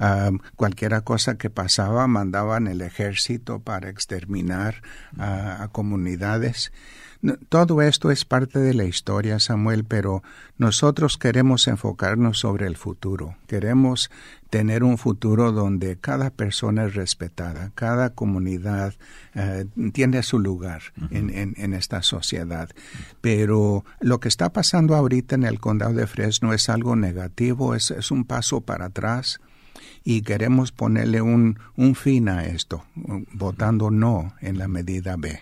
Uh, cualquiera cosa que pasaba mandaban el ejército para exterminar a comunidades. Todo esto es parte de la historia, Samuel, pero nosotros queremos enfocarnos sobre el futuro. Queremos tener un futuro donde cada persona es respetada, cada comunidad eh, tiene su lugar en, esta sociedad. Pero lo que está pasando ahorita en el condado de Fresno es algo negativo, es, un paso para atrás y queremos ponerle un, un fin a esto, votando no en la medida B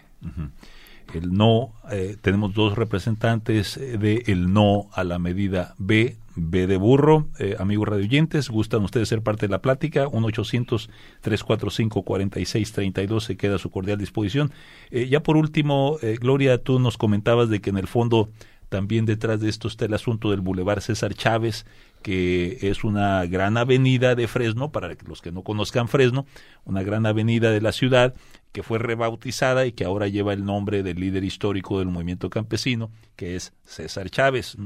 el no, eh, tenemos dos representantes eh, de el no a la medida B, B de burro. Eh, amigos radioyentes, gustan ustedes ser parte de la plática, 1-800-345-4632 se queda a su cordial disposición. Eh, ya por último, Gloria, tú nos comentabas de que en el fondo también detrás de esto está el asunto del Boulevard César Chávez, que es una gran avenida de Fresno, para los que no conozcan Fresno, una gran avenida de la ciudad que fue rebautizada y que ahora lleva el nombre del líder histórico del movimiento campesino, que es César Chávez.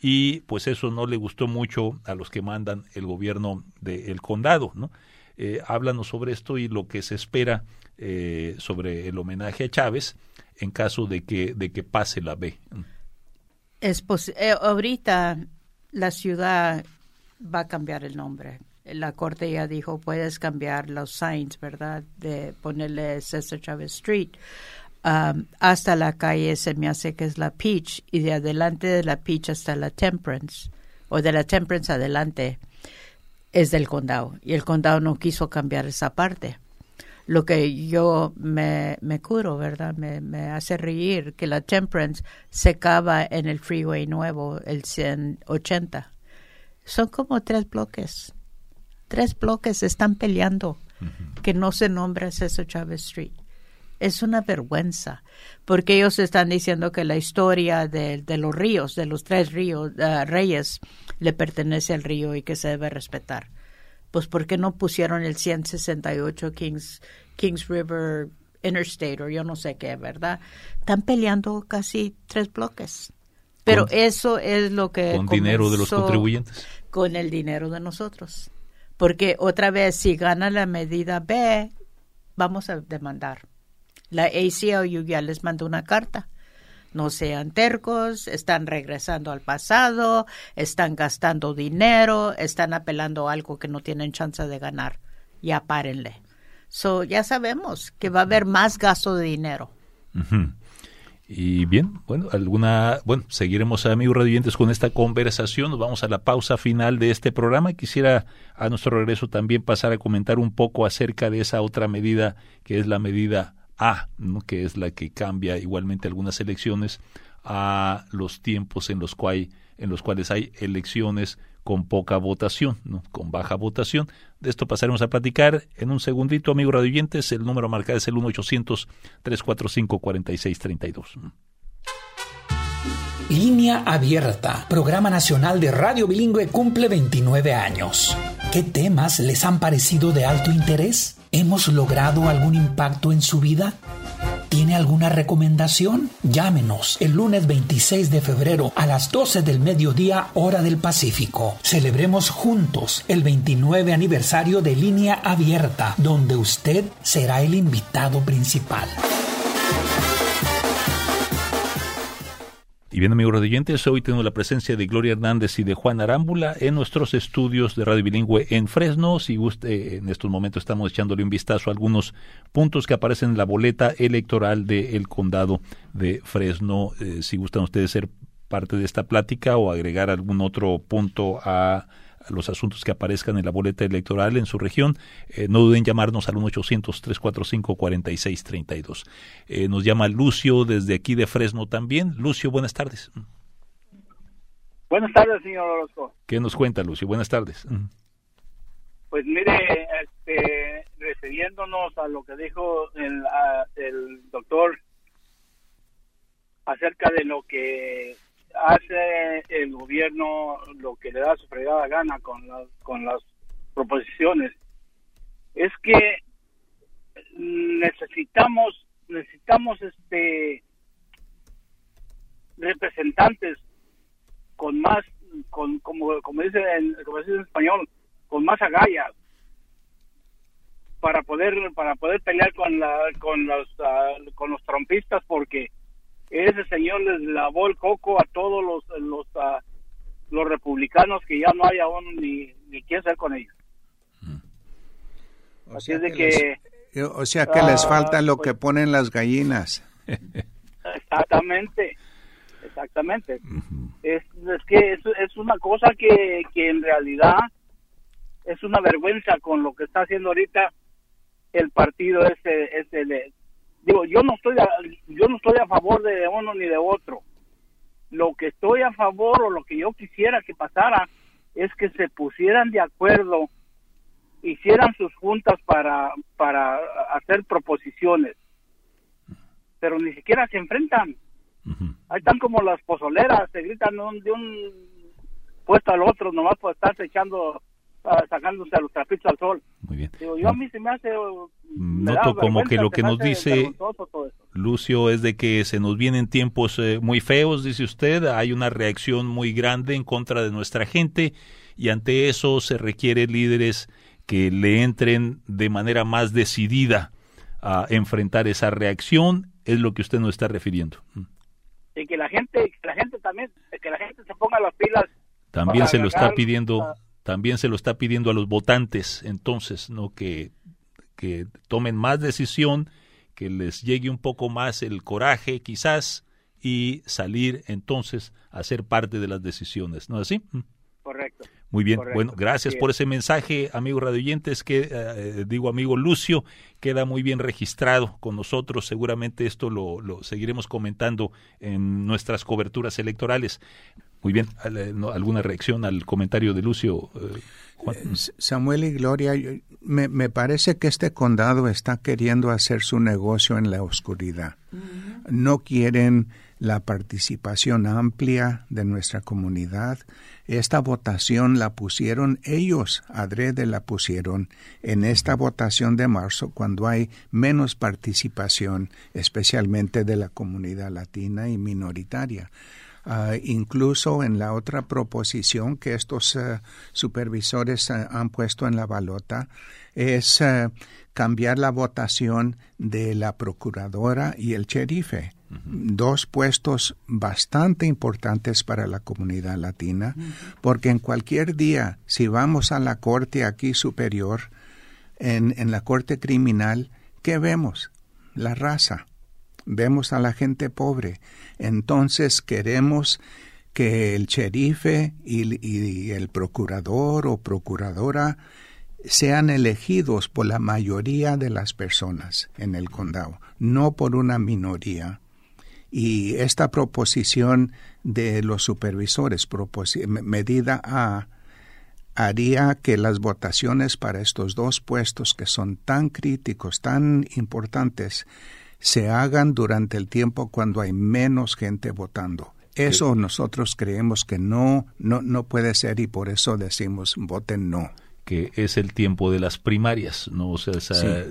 Y pues eso no le gustó mucho a los que mandan el gobierno del condado. ¿no? Eh, háblanos sobre esto y lo que se espera eh, sobre el homenaje a Chávez en caso de que, de que pase la B. Eh, ahorita la ciudad va a cambiar el nombre la corte ya dijo, puedes cambiar los signs, ¿verdad? De ponerle Cesar Chavez Street. Um, hasta la calle se me hace que es la Peach y de adelante de la Peach hasta la Temperance o de la Temperance adelante es del condado y el condado no quiso cambiar esa parte. Lo que yo me, me curo, ¿verdad? Me, me hace reír que la Temperance se cava en el freeway nuevo, el 180 Son como tres bloques. Tres bloques están peleando que no se nombra César Chávez Street. Es una vergüenza, porque ellos están diciendo que la historia de, los ríos, de los tres ríos, uh, reyes, le pertenece al río y que se debe respetar. Pues, ¿por qué no pusieron el 168 Kings, Kings River Interstate o yo no sé qué, ¿verdad? Están peleando casi tres bloques. Pero eso es lo que... Con dinero de los contribuyentes. Con el dinero de nosotros. Porque otra vez, si gana la medida B, vamos a demandar. La ACLU ya les mandó una carta. No sean tercos, están regresando al pasado, están gastando dinero, están apelando a algo que no tienen chance de ganar. Ya párenle. So, ya sabemos que va a haber más gasto de dinero. Y bien, bueno, alguna, bueno, seguiremos amigos radiantes con esta conversación. Nos vamos a la pausa final de este programa. Quisiera a nuestro regreso también pasar a comentar un poco acerca de esa otra medida que es la medida A, ¿no? que es la que cambia igualmente algunas elecciones a los tiempos en los, en los cuales hay elecciones con poca votación, ¿no? con baja votación. De esto pasaremos a platicar en un segundito, amigos radioyentes. El número marcado es el 1-800-345-4632. Línea Abierta, programa nacional de radio bilingüe cumple 29 años. ¿Qué temas les han parecido de alto interés? ¿Hemos logrado algún impacto en su vida? ¿Tiene alguna recomendación? Llámenos el lunes 26 de febrero a las 12 del mediodía hora del Pacífico. Celebremos juntos el 29 aniversario de Línea Abierta, donde usted será el invitado principal. Y bien, amigos radioyentes, hoy tenemos la presencia de Gloria Hernández y de Juan Arámbula en nuestros estudios de radio bilingüe en Fresno. Si guste, en estos momentos estamos echándole un vistazo a algunos puntos que aparecen en la boleta electoral del condado de Fresno. Eh, si gustan ustedes ser parte de esta plática o agregar algún otro punto a los asuntos que aparezcan en la boleta electoral en su región, eh, no duden en llamarnos al 1-800-345-4632. Eh, nos llama Lucio desde aquí de Fresno también. Lucio, buenas tardes. Buenas tardes, señor Orozco. ¿Qué nos cuenta, Lucio? Buenas tardes. Pues mire, este, refiriéndonos a lo que dijo el, el doctor acerca de lo que hace el gobierno lo que le da su fregada gana con las, con las proposiciones. Es que necesitamos necesitamos este representantes con más con como como dice en, como dice en español con más agallas para poder para poder pelear con la con los ah, con los trompistas porque ese señor les lavó el coco a todos los los, los republicanos que ya no hay aún ni, ni qué hacer con ellos. O sea de que, o sea que les ah, falta lo que pues ponen las gallinas. Exactamente, exactamente. es, es, que es, es una cosa que, que en realidad es una vergüenza con lo que está haciendo ahorita el partido ese, ese digo, yo no estoy a, yo no estoy a favor de uno ni de otro. Lo que estoy a favor o lo que yo quisiera que pasara es que se pusieran de acuerdo, hicieran sus juntas para para hacer proposiciones. Pero ni siquiera se enfrentan. Ahí están como las pozoleras, se gritan de un puesto al otro nomás por estarse echando sacándose a los trapitos al sol. Muy bien. yo a mí se me hace... Noto como que lo que nos dice Lucio es de que se nos vienen tiempos eh, muy feos, dice usted, hay una reacción muy grande en contra de nuestra gente y ante eso se requiere líderes que le entren de manera más decidida a enfrentar esa reacción, es lo que usted nos está refiriendo. Y que la gente, que la gente también, que la gente se ponga las pilas. También se lo está pidiendo también se lo está pidiendo a los votantes, entonces, ¿no? Que, que tomen más decisión, que les llegue un poco más el coraje, quizás, y salir entonces a ser parte de las decisiones, ¿no es así? Mm. Correcto. Muy bien, bueno, gracias por ese mensaje, amigo radioyentes, que eh, eh, digo amigo Lucio, queda muy bien registrado con nosotros, seguramente esto lo, lo seguiremos comentando en nuestras coberturas electorales. Muy bien, ¿alguna reacción al comentario de Lucio? Samuel y Gloria, me, me, parece que este condado está queriendo hacer su negocio en la oscuridad. No quieren la participación amplia de nuestra comunidad. Esta votación la pusieron ellos, adrede la pusieron en esta votación de marzo cuando hay menos participación, especialmente de la comunidad latina y minoritaria. Ah, incluso en la otra proposición que estos eh, supervisores eh, han puesto en la balota es eh, cambiar la votación de la procuradora y el sherife dos puestos bastante importantes para la comunidad latina, porque en cualquier día, si vamos a la corte aquí superior, en, en la corte criminal, ¿qué vemos? La raza. Vemos a la gente pobre. Entonces queremos que el sherife y, y, el procurador o procuradora sean elegidos por la mayoría de las personas en el condado, no por una minoría y esta proposición de los supervisores, medida A, haría que las votaciones para estos dos puestos que son tan críticos, tan importantes, se hagan durante el tiempo cuando hay menos gente votando. Eso nosotros creemos que no, no, no puede ser y por eso decimos voten no que es el tiempo de las primarias, ¿no? O sea,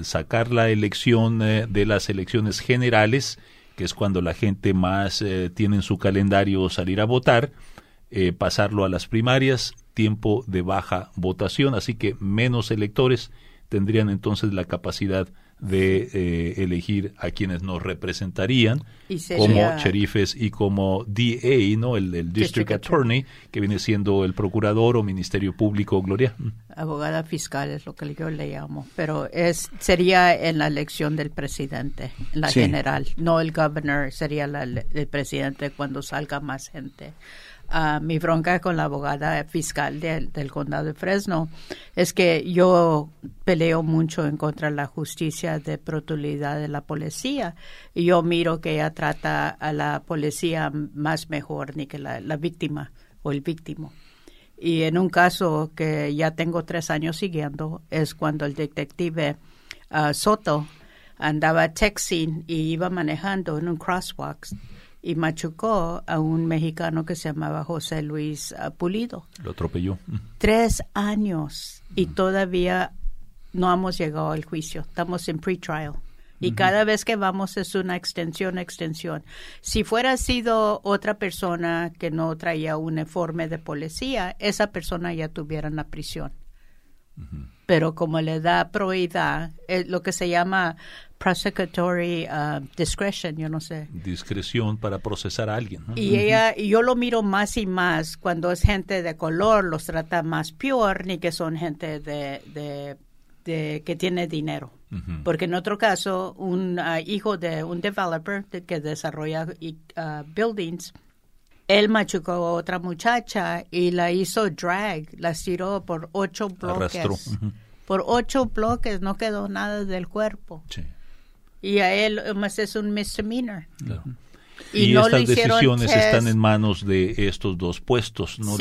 sacar la elección eh, de las elecciones generales que es cuando la gente más eh, tiene en su calendario salir a votar, eh, pasarlo a las primarias, tiempo de baja votación, así que menos electores tendrían entonces la capacidad de eh, elegir a quienes nos representarían como sheriffes y como DA, ¿no? El, District, Attorney, que viene siendo el procurador o ministerio público, Gloria. Abogada fiscal es lo que yo le llamo, pero es sería en la elección del presidente, en la general, no el governor, sería el presidente cuando salga más gente mi bronca con la abogada fiscal del condado de Fresno es que yo peleo mucho en contra de la justicia de brutalidad de la policía y yo miro que ella trata a la policía más mejor ni que la, víctima o el víctimo. Y en un caso que ya tengo tres años siguiendo es cuando el detective ah, Soto andaba texting y iba manejando en un crosswalk y machucó a un mexicano que se llamaba José Luis ah, Pulido. Lo atropelló. Tres años y todavía no hemos llegado al juicio. Estamos en pre-trial. Y cada vez que vamos es una extensión, extensión. Si fuera sido otra persona que no traía un uniforme de policía, esa persona ya tuviera en la prisión. Pero como le da prohibida, lo que se llama prosecutory uh, discretion, yo no sé. Discreción para procesar a alguien. Y ella, y yo lo miro más y más cuando es gente de color, los trata más peor, ni que son gente de, de, que tiene dinero. Porque en otro caso, un uh, hijo de un developer que desarrolla uh, buildings, él machucó a otra muchacha y la hizo drag, la tiró por ocho bloques. Por ocho bloques no quedó nada del cuerpo. Sí. Y a él más es un misdemeanor. Y, estas decisiones están en manos de estos dos puestos, no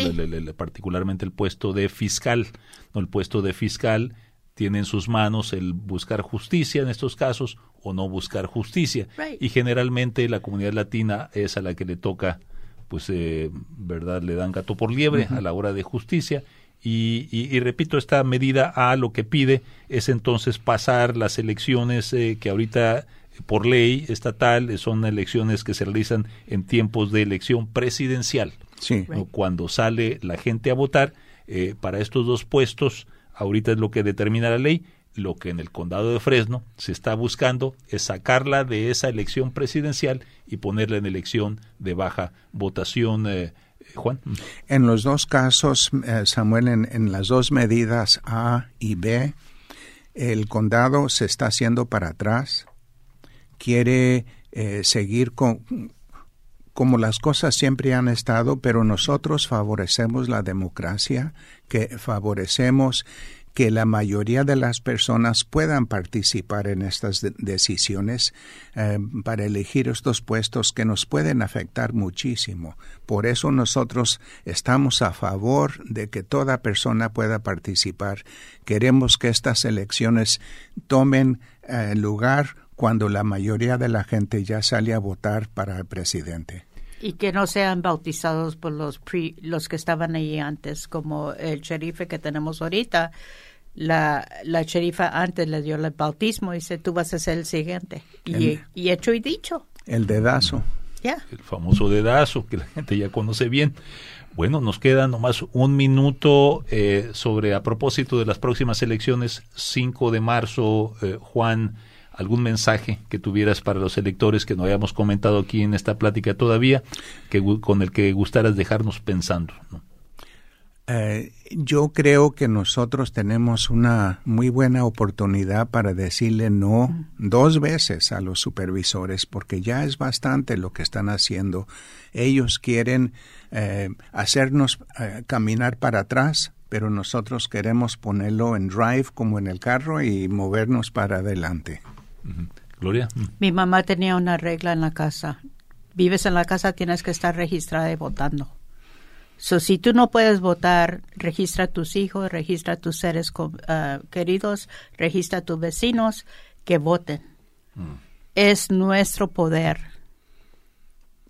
particularmente el puesto de fiscal, no el puesto de fiscal tiene en sus manos el buscar justicia en estos casos o no buscar justicia. Y generalmente la comunidad latina es a la que le toca pues eh, verdad le dan gato por liebre a la hora de justicia y, repito, esta medida A lo que pide es entonces pasar las elecciones eh, que ahorita por ley estatal eh, son elecciones que se realizan en tiempos de elección presidencial. Cuando sale la gente a votar eh, para estos dos puestos, ahorita es lo que determina la ley. Lo que en el condado de Fresno se está buscando es sacarla de esa elección presidencial y ponerla en elección de baja votación Juan. En los dos casos, eh, Samuel, en, las dos medidas A y B, el condado se está haciendo para atrás, quiere eh, seguir con, como las cosas siempre han estado, pero nosotros favorecemos la democracia, que favorecemos que la mayoría de las personas puedan participar en estas decisiones eh, para elegir estos puestos que nos pueden afectar muchísimo. Por eso nosotros estamos a favor de que toda persona pueda participar. Queremos que estas elecciones tomen eh, lugar cuando la mayoría de la gente ya sale a votar para el presidente. Y que no sean bautizados por los, los que estaban ahí antes, como el sherife que tenemos ahorita, la, la sherifa antes le dio el bautismo y dice, tú vas a ser el siguiente. Y, y hecho y dicho. El dedazo. Ya. El famoso dedazo que la gente ya conoce bien. Bueno, nos queda nomás un minuto eh, sobre, a propósito de las próximas elecciones, 5 de marzo, eh, Juan, algún mensaje que tuvieras para los electores que no hayamos comentado aquí en esta plática todavía, que, con el que gustaras dejarnos pensando. ¿no? Eh, yo creo que nosotros tenemos una muy buena oportunidad para decirle no dos veces a los supervisores, porque ya es bastante lo que están haciendo. Ellos quieren eh, hacernos eh, caminar para atrás, pero nosotros queremos ponerlo en drive como en el carro y movernos para adelante. Gloria. Mi mamá tenía una regla en la casa. Vives en la casa, tienes que estar registrada y votando. So, si tú no puedes votar, registra a tus hijos, registra a tus seres uh, queridos, registra a tus vecinos que voten. Mm. Es nuestro poder.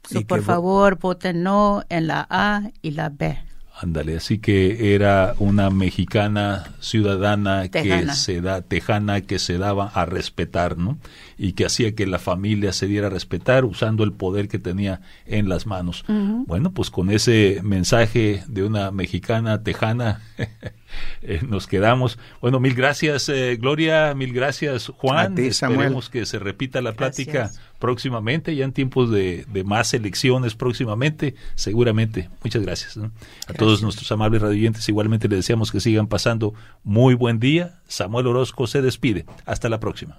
So, por favor, voten no en la A y la B. Ándale, así que era una mexicana ciudadana que se da, tejana que se daba a respetar, ¿no? Y que hacía que la familia se diera a respetar usando el poder que tenía en las manos. Bueno, pues con ese mensaje de una mexicana tejana [LAUGHS] [LAUGHS] eh, nos quedamos. Bueno, mil gracias eh, Gloria, mil gracias Juan. A Esperemos que se repita la plática próximamente, ya en tiempos de, más elecciones próximamente, seguramente. Muchas gracias. A todos nuestros amables radioyentes igualmente les deseamos que sigan pasando muy buen día. Samuel Orozco se despide. Hasta la próxima.